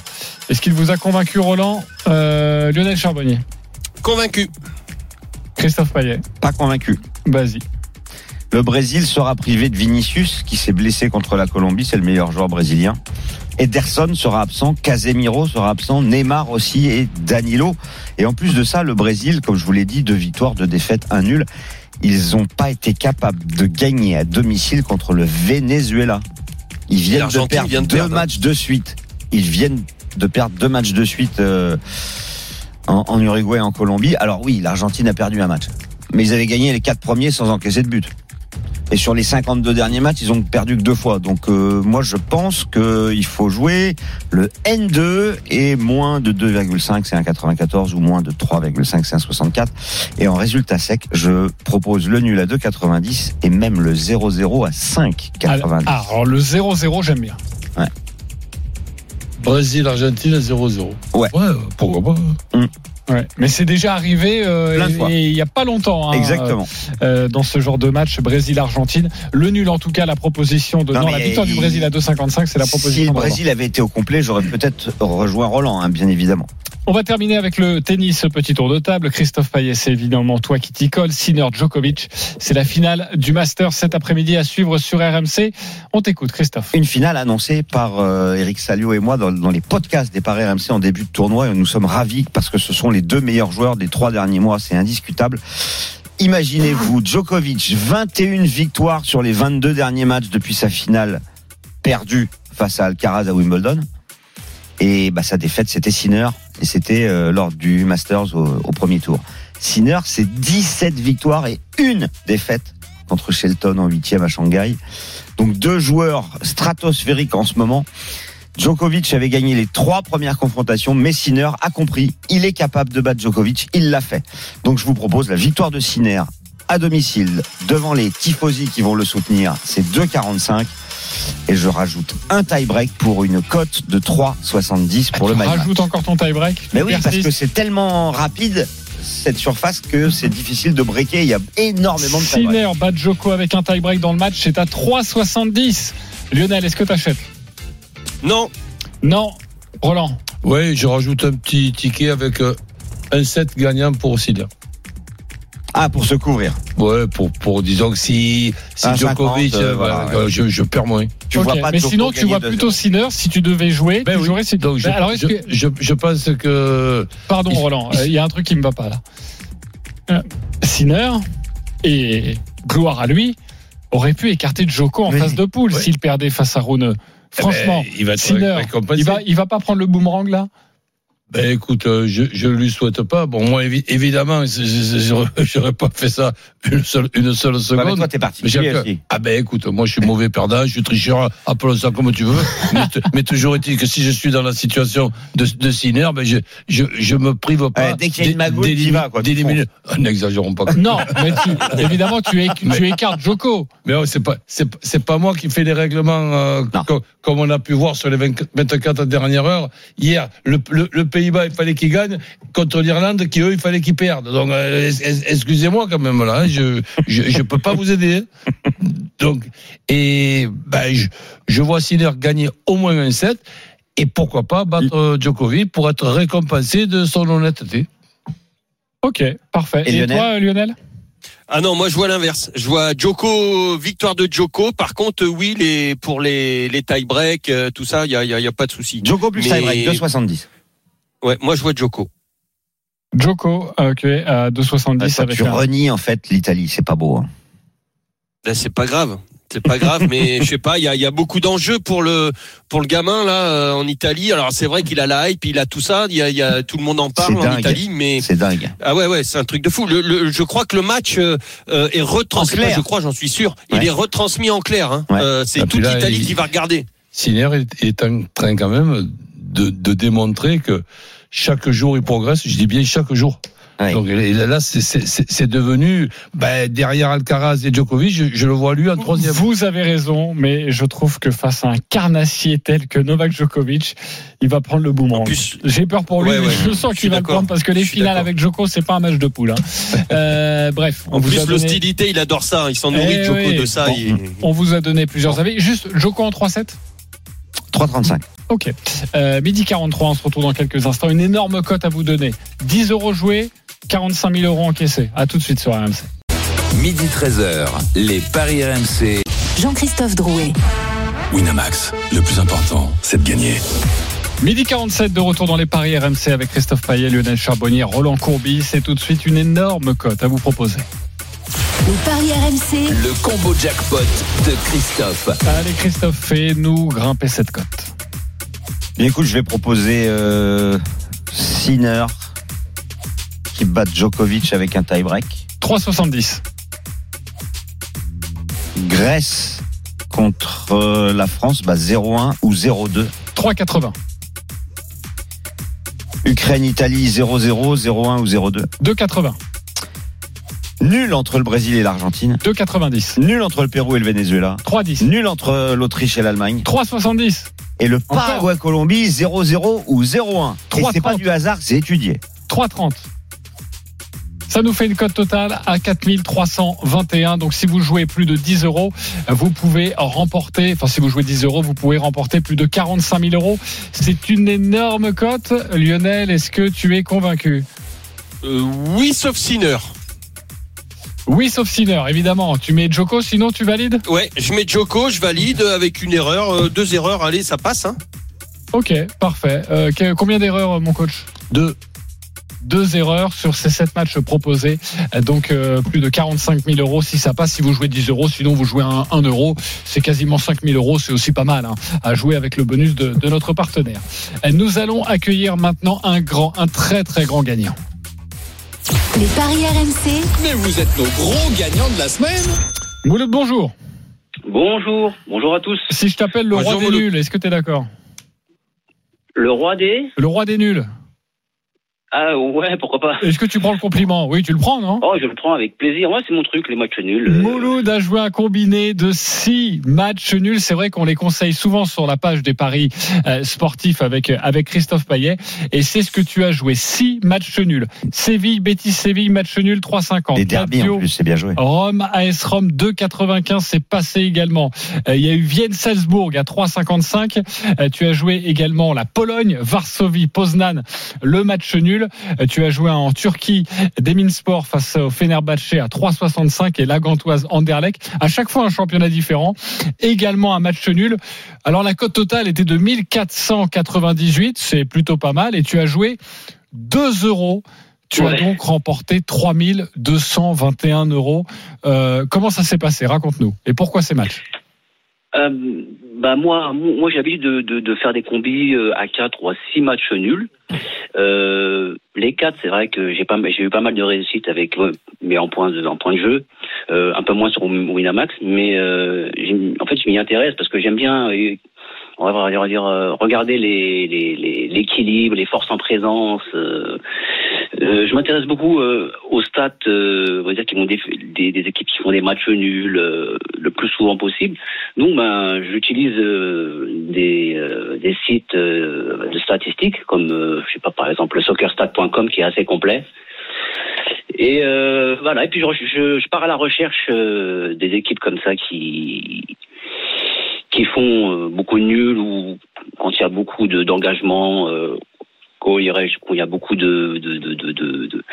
Est-ce qu'il vous a convaincu, Roland Euh, Lionel Charbonnier?
Convaincu.
Christophe Payet
Pas convaincu.
Vas-y.
Le Brésil sera privé de Vinicius, qui s'est blessé contre la Colombie, c'est le meilleur joueur brésilien. Ederson sera absent, Casemiro sera absent, Neymar aussi et Danilo. Et en plus de ça, le Brésil, comme je vous l'ai dit, deux victoires, deux défaites, un nul. Ils n'ont pas été capables de gagner à domicile contre le Venezuela. Ils viennent de perdre
vient de
deux
perdre.
matchs de suite. Ils viennent de perdre deux matchs de suite euh, en, en Uruguay et en Colombie. Alors oui, l'Argentine a perdu un match. Mais ils avaient gagné les quatre premiers sans encaisser de but. Et sur les 52 derniers matchs, ils ont perdu que deux fois. Donc euh, moi, je pense qu'il faut jouer le N2 et moins de 2,5, c'est un 94 ou moins de 3,5, c'est un 64. Et en résultat sec, je propose le nul à 2,90 et même le 0-0 à 5,90.
Ah, alors le 0-0, j'aime bien.
Brésil, Argentine 0-0.
Ouais.
Ouais, pourquoi pas.
Ouais. Mais c'est déjà arrivé euh, il n'y a pas longtemps. hein,
Exactement.
euh, dans ce genre de match Brésil-Argentine. Le nul, en tout cas, la proposition de.
Non,
la victoire du
il-
Brésil à 2,55, c'est la proposition.
Si le. Brésil avait été au complet, j'aurais peut-être rejoint Roland, hein, bien évidemment.
On va terminer avec le tennis, ce petit tour de table. Christophe Payet, c'est évidemment toi qui t'y colle. Sinner Djokovic, c'est la finale du Master cet après-midi à suivre sur RMC. On t'écoute, Christophe.
Une finale annoncée par euh, Eric Salio et moi dans, dans les podcasts des Paris RMC en début de tournoi. Nous sommes ravis parce que ce sont les deux meilleurs joueurs des trois derniers mois. C'est indiscutable. Imaginez-vous, Djokovic, 21 victoires sur les 22 derniers matchs depuis sa finale perdue face à Alcaraz à Wimbledon. Et bah, sa défaite, c'était Sinner. Et c'était euh, lors du Masters au, au premier tour. Sinner, c'est 17 victoires et une défaite contre Shelton en huitième à Shanghai. Donc deux joueurs stratosphériques en ce moment. Djokovic avait gagné les trois premières confrontations, mais Sinner a compris, il est capable de battre Djokovic, il l'a fait. Donc je vous propose la victoire de Sinner à domicile devant les tifosi qui vont le soutenir, c'est 2,45 et je rajoute un tie-break pour une cote de 3,70 pour
tu
le match.
rajoutes encore ton tie-break
Mais
Tu
oui, parce que c'est tellement rapide cette surface que c'est difficile de breaker. Il y a énormément de tie-break.
Sinner bat Djoko avec un tie-break dans le match, c'est à 3,70. Lionel, est-ce que tu achètes
Non.
Non. Roland
Oui, je rajoute un petit ticket avec euh, un set gagnant pour Sinner.
Ah, pour se couvrir.
Ouais, pour, pour disons que si, si Djokovic,
50, euh,
euh,
voilà,
voilà,
ouais.
je, je perds moins.
Tu vois pas
Mais sinon, tu vois plutôt Sinner. Si tu devais jouer,
Ben
tu
oui.
jouerais.
Donc je,
Ben alors, est-ce
je,
que.
je, je pense que
Pardon,
Il-
Roland, euh, il y a un truc qui me va pas là. Sinner et gloire à lui aurait pu écarter Djoko en
Oui.
phase de poule s'il perdait face à Rune. Franchement,
eh ben, il va être
Sinner,
récompensé.
il va, il va pas prendre le boomerang là?
Ben écoute, euh, je je lui souhaite pas. Bon, moi évi- évidemment, j'aurais pas fait ça une seule une seule
Ouais,
seconde.
mais toi, t'es particulier aussi.
Ah ben écoute, moi je suis mauvais perdant, je suis tricheur, appelons ça comme tu veux. mais, mais toujours est-il que si je suis dans la situation de, de Sinner, ben je, je, je me prive pas.
Ouais, dès qu'il y a une
d'éliminer-
vas, quoi,
Ah, N'exagérons pas.
Non, mais tu- évidemment, tu, éc- tu écartes Djoko.
Mais ouais, c'est pas c'est pas- c'est pas moi qui fais les règlements euh,
Non.
co- comme on a pu voir sur les 20 24 dernières heures. Hier, le, le, le Pays-Bas il fallait qu'il gagne contre l'Irlande qui eux il fallait qu'ils perdent. Donc euh, excusez-moi quand même là, hein, je, je je peux pas vous aider. hein. Donc et ben je, je vois Sinner gagner au moins un set et pourquoi pas battre euh, Djokovic pour être récompensé de son honnêteté.
Ok, parfait.
Et
Et,
Lionel
toi, Lionel?
Ah non, moi je vois l'inverse. Je vois Djoko, victoire de Djoko. Par contre, oui, les, pour les, les tie-break, euh, tout ça, il y a, y a- y a pas de souci.
Djoko plus
Mais-
tie-break, 2,70.
Ouais, moi je vois Djoko.
Djoko, ok, à 2,70
Ah, toi,
avec
tu
un-
renies en fait l'Italie, c'est pas beau. hein.
Là, c'est pas grave. c'est pas grave, mais je sais pas, il y a, il y a beaucoup d'enjeux pour le pour le gamin là euh, en Italie. Alors c'est vrai qu'il a la hype, il a tout ça, il y a, il y a tout le monde en parle en. Italie, mais
C'est dingue.
ah ouais ouais, c'est un truc de fou. Le, le- je crois que le match euh, euh, est retransmis.
En clair.
Je crois, j'en suis sûr. Il est retransmis en clair. Hein.
Ouais.
Euh, c'est
Ah,
toute l'Italie qui va regarder.
Sinner est, est en train quand même de, de démontrer que chaque jour il progresse. Je dis bien chaque jour. Donc et là, c'est- devenu ben, derrière Alcaraz et Djokovic, je, je le vois lui en troisième.
Vous avez raison, mais je trouve que face à un carnassier tel que Novak Djokovic, il va prendre le boomerang.
En plus-
J'ai peur pour lui,
Ouais,
mais
ouais.
je sens qu'il va le prendre parce que les finales avec Djoko, c'est pas un match de poule. hein. Euh, bref, on
En
vous
plus,
donné-
l'hostilité, il adore ça. Il s'en nourrit
Eh
de Joko
oui.
de ça.
Bon.
il-
On vous a donné plusieurs avis. Juste Joko en 3-7
3,35.
Ok. Euh, midi 43, on se retrouve dans quelques instants. Une énorme cote à vous donner. 10 euros joués, 45 000 euros encaissés. À tout de suite sur RMC.
Midi 13h, les Paris RMC.
Jean-Christophe Drouet.
Winamax, le plus important, c'est de gagner.
Midi 47 de retour dans les paris RMC avec Christophe Payet, Lionel Charbonnier, Roland Courbis. C'est tout de suite une énorme cote à vous proposer.
Les paris RMC.
Le combo jackpot de Christophe.
Allez Christophe, fais-nous grimper cette cote.
Bien écoute, je vais proposer euh, Sinner qui bat Djokovic avec un tie-break.
3,70.
Grèce contre euh, la France, bah 0-1 ou 0-2.
3,80.
Ukraine-Italie 0-0, 0-1 ou 0-2.
2,80.
Nul entre le Brésil et l'Argentine.
2,90.
Nul entre le Pérou et le Venezuela.
3,10.
Nul entre l'Autriche et l'Allemagne.
3,70.
Et le. Paraguay-Colombie 0-0 ou 0-1. Et c'est pas
3,30.
du hasard, c'est étudié.
3,30. Ça nous fait une cote totale à 4321. Donc, si vous jouez plus de 10 euros, vous pouvez remporter, enfin, si vous jouez 10 euros, vous pouvez remporter plus de 45 000 euros. C'est une énorme cote. Lionel, est-ce que tu es convaincu?
Euh, oui, sauf Sinner.
Oui, sauf Sinner, évidemment. Tu mets Joko, sinon tu valides?
Ouais, je mets Joko, je valide avec une erreur, euh, deux erreurs. Allez, ça passe. Hein.
Ok, parfait. Euh, combien d'erreurs, mon coach?
Deux.
deux erreurs sur ces sept matchs proposés. Euh, Donc euh, plus de 45 000 euros si ça passe, si vous jouez 10 euros. Sinon vous jouez un 1 euro. C'est quasiment 5 000 euros. C'est aussi pas mal hein, à jouer avec le bonus de, de notre partenaire. Euh, Nous allons accueillir maintenant un grand, un très très grand gagnant.
Les paris RMC.
Mais vous êtes nos gros gagnants de la semaine.
Mouloud, bonjour.
Bonjour, bonjour à tous.
Si je t'appelle le
Bonjour,
roi des
Mouloud.
nuls, est-ce que tu es d'accord?
Le roi des
Le roi des nuls.
Ah ouais, pourquoi pas.
Est-ce que tu prends le compliment? Oui, tu le prends, non?
Oh, je le prends avec plaisir. Moi, c'est mon truc, les matchs nuls. Euh,
Mouloud a joué un combiné de six matchs nuls. C'est vrai qu'on les conseille souvent sur la page des paris euh, sportifs avec avec Christophe Payet. Et c'est ce que tu as joué. Six matchs nuls. Séville, Betis Séville, match nul 3,50.
Des derbies en plus, c'est bien joué.
Rome, AS Rome 2,95, c'est passé également. Euh, Il y a eu Vienne-Salzbourg à 3,55. Euh, Tu as joué également la Pologne, Varsovie, Poznan, le match nul. Euh, Tu as joué en Turquie, Deminspor face au Fenerbahçe à 3,65 et la Gantoise Anderlecht. À chaque fois un championnat différent. Également un match nul. Alors la cote totale était de 1498, c'est plutôt pas mal. Et tu as joué 2 euros. Tu as donc remporté 3221 euros. Euh, comment ça s'est passé? Raconte-nous. Et pourquoi ces matchs?
Euh, bah moi, moi j'ai l'habitude de, de, de faire des combis euh, à 4 ou à 6 matchs nuls. Euh, les 4, c'est vrai que j'ai pas j'ai eu pas mal de réussite avec mais en points de, en points de jeu, euh, un peu moins sur Winamax, mais euh, en fait je m'y intéresse parce que j'aime bien euh, on va dire, euh, regarder les les- les- l'équilibre, les, forces en présence. euh, euh, je m'intéresse beaucoup aux stats, on va dire qui des, des, des équipes qui font des matchs nuls le plus souvent possible. Donc, ben, j'utilise des, des sites de statistiques comme, je sais pas, par exemple, le soccerstat.com qui est assez complet. Et euh, voilà. Et puis je, je, je pars à la recherche euh, des équipes comme ça qui qui font euh, beaucoup de nuls ou quand il y a beaucoup de- d'engagement. euh, quand il y a- beaucoup de, de, de, de, de, de-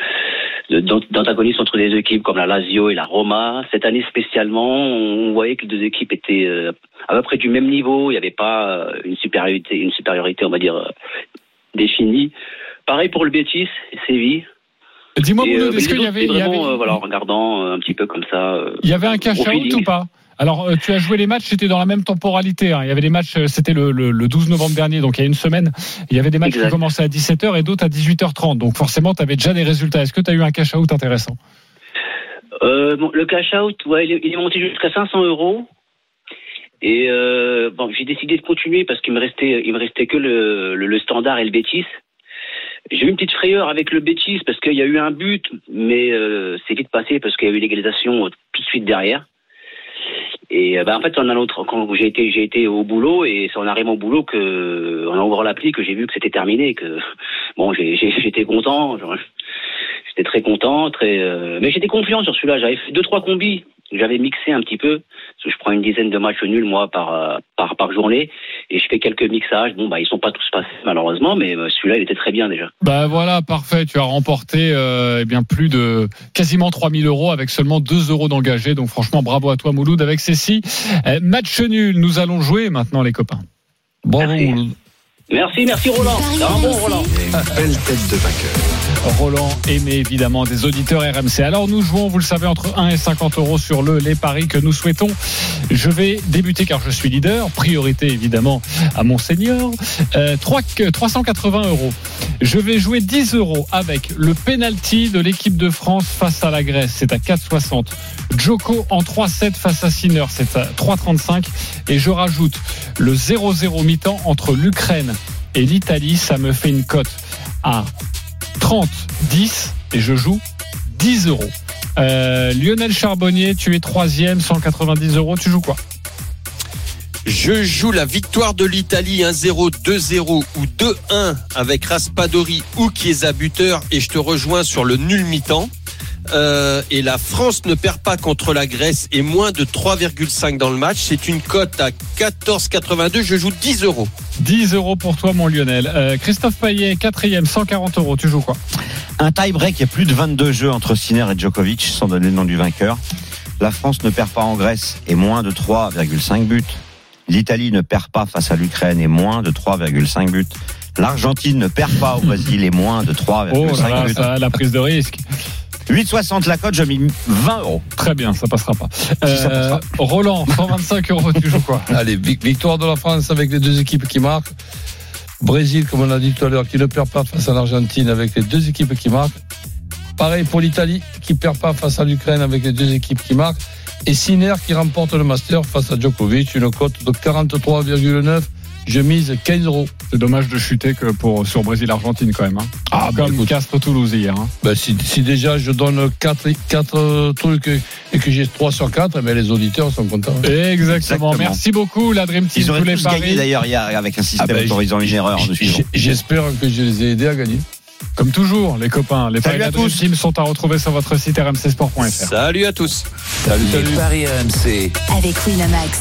de- d'ant- d'antagonisme entre des équipes comme la Lazio et la Roma. Cette année spécialement, on voyait que les deux équipes étaient euh, à peu près du même niveau. Il n'y avait pas une supériorité, une supériorité, on va dire, définie. Pareil pour le Betis et Séville.
Dis-moi, est-ce
les
qu'il y avait, y
vraiment,
avait,
euh, voilà, en regardant un petit peu comme ça.
il y avait un
au
cash out
feeling.
ou pas? Alors, euh, tu as joué les matchs, c'était dans la même temporalité. hein. Il y avait des matchs, euh, c'était le, le- le 12 novembre dernier, donc il y a une semaine. Il y avait des matchs
Exact.
qui commençaient à 17h et d'autres à 18h30. Donc forcément, tu avais déjà des résultats. Est-ce que tu as eu un cash-out intéressant?
Euh, bon, le cash out, ouais, il est, il est monté jusqu'à 500 euros. Et euh, bon, j'ai décidé de continuer parce qu'il me restait, il me restait que le, le, le standard et le Bétis. J'ai eu une petite frayeur avec le Bétis parce qu'il y a eu un but, mais euh, c'est vite passé parce qu'il y a eu l'égalisation tout de suite derrière. Et euh, bah, en fait, en allant quand j'ai été, j'ai été au boulot et c'est en arrivant au boulot que, en ouvrant l'appli, que j'ai vu que c'était terminé, que bon, j'étais content. J'étais très content, très. euh, Mais j'étais confiant sur celui-là. J'avais fait deux trois combis. J'avais mixé un petit peu. Parce que je prends une dizaine de matchs nuls moi par euh, par par journée et je fais quelques mixages. Bon bah ils sont pas tous passés malheureusement, mais euh, celui-là il était très bien déjà.
Bah voilà, parfait. Tu as remporté euh, eh bien plus de quasiment 3000 euros avec seulement 2 euros d'engagés. Donc franchement, bravo à toi, Mouloud, avec Cécile. Euh, match nul. Nous allons jouer maintenant, les copains.
Bravo. Mouloud.
Merci, merci Roland. Un bon Roland.
Belle tête de vainqueur.
Roland aimé évidemment des auditeurs RMC. Alors nous jouons, vous le savez, entre 1 et 50 euros sur le les paris que nous souhaitons. Je vais débuter car je suis leader. Priorité évidemment à mon senior. Euh, 3, 380 euros. Je vais jouer 10 euros avec le penalty de l'équipe de France face à la Grèce. C'est à 4,60. Joko en 3-7 face à Sinner. C'est à 3,35. Et je rajoute le 0-0 mi-temps entre l'Ukraine et l'Italie. Ça me fait une cote à 30, 10 et je joue 10 euros. Euh, Lionel Charbonnier, tu es troisième, 190 euros. Tu joues quoi?
Je joue la victoire de l'Italie 1-0, 2-0 ou 2-1 avec Raspadori ou Chiesa buteur et je te rejoins sur le nul mi-temps. Euh, et la France ne perd pas contre la Grèce et moins de 3,5 dans le match. C'est une cote à 14,82. Je joue 10 euros.
10 euros pour toi, mon Lionel. Euh, Christophe Payet, quatrième, 140 euros. Tu joues quoi?
Un tie-break et plus de 22 jeux entre Sinner et Djokovic, sans donner le nom du vainqueur. La France ne perd pas en Grèce et moins de 3,5 buts. L'Italie ne perd pas face à l'Ukraine et moins de 3,5 buts. L'Argentine ne perd pas au Brésil et moins de 3,5
Oh
buts.
la prise de risque.
8,60 la cote, je mis 20 euros.
Très bien, ça passera pas.
Si, ça
Euh,
passera.
Roland, 125 euros. Tu joues quoi?
Allez, vic- victoire de la France avec les deux équipes qui marquent. Brésil, comme on l'a dit tout à l'heure, qui ne perd pas face à l'Argentine avec les deux équipes qui marquent. Pareil pour l'Italie, qui ne perd pas face à l'Ukraine avec les deux équipes qui marquent. Et Sinner qui remporte le Master face à Djokovic, une cote de 43,9. Je mise 15 euros.
C'est dommage de chuter que pour sur Brésil-Argentine quand même. Hein.
Ah, bah,
Comme
écoute.
Castres-Toulouse hier. hein.
Ben, si, si déjà je donne 4, quatre trucs et que j'ai 3 sur 4, ben les auditeurs sont contents.
Exactement.
Exactement.
Merci beaucoup, la Dream Team,
Ils auraient
tous les
tous gagné d'ailleurs hier avec un système
Ah ben,
autorisant.
J- J'espère que je les ai aidés à gagner.
Comme toujours, les copains, les
Salut
paris de
à
la Dream
tous.
Team sont à retrouver sur votre site rmcsport.fr.
Salut à tous.
Salut,
Les
salut.
paris RMC.
Avec Winamax.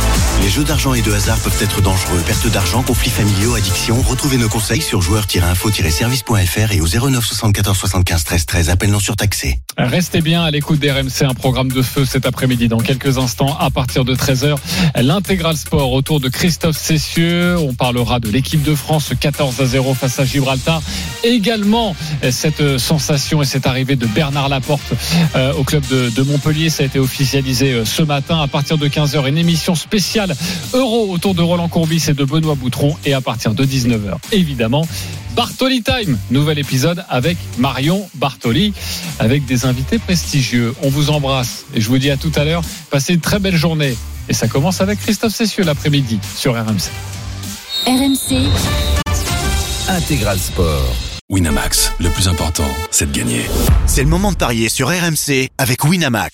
Les jeux d'argent et de hasard peuvent être dangereux. Perte d'argent, conflits familiaux, addiction. Retrouvez nos conseils sur joueurs-info-service.fr et au 09 74 75 13 13. Appel non surtaxé.
Restez bien à l'écoute d'RMC, un programme de feu cet après-midi. Dans quelques instants, à partir de 13h, l'intégral sport autour de Christophe Cessieux. On parlera de l'équipe de France 14 à 0 face à Gibraltar. Également, cette sensation et cette arrivée de Bernard Laporte euh, au club de, de Montpellier. Ça a été officialisé euh, ce matin. À partir de 15h, une émission spéciale Euro autour de Roland Courbis et de Benoît Boutron. Et à partir de 19h, évidemment, Bartoli Time, nouvel épisode avec Marion Bartoli, avec des invités prestigieux. On vous embrasse et je vous dis à tout à l'heure. Passez une très belle journée. Et ça commence avec Christophe Cessieux l'après-midi sur RMC.
RMC,
Intégral Sport.
Winamax, le plus important, c'est de gagner.
C'est le moment de parier sur RMC avec Winamax.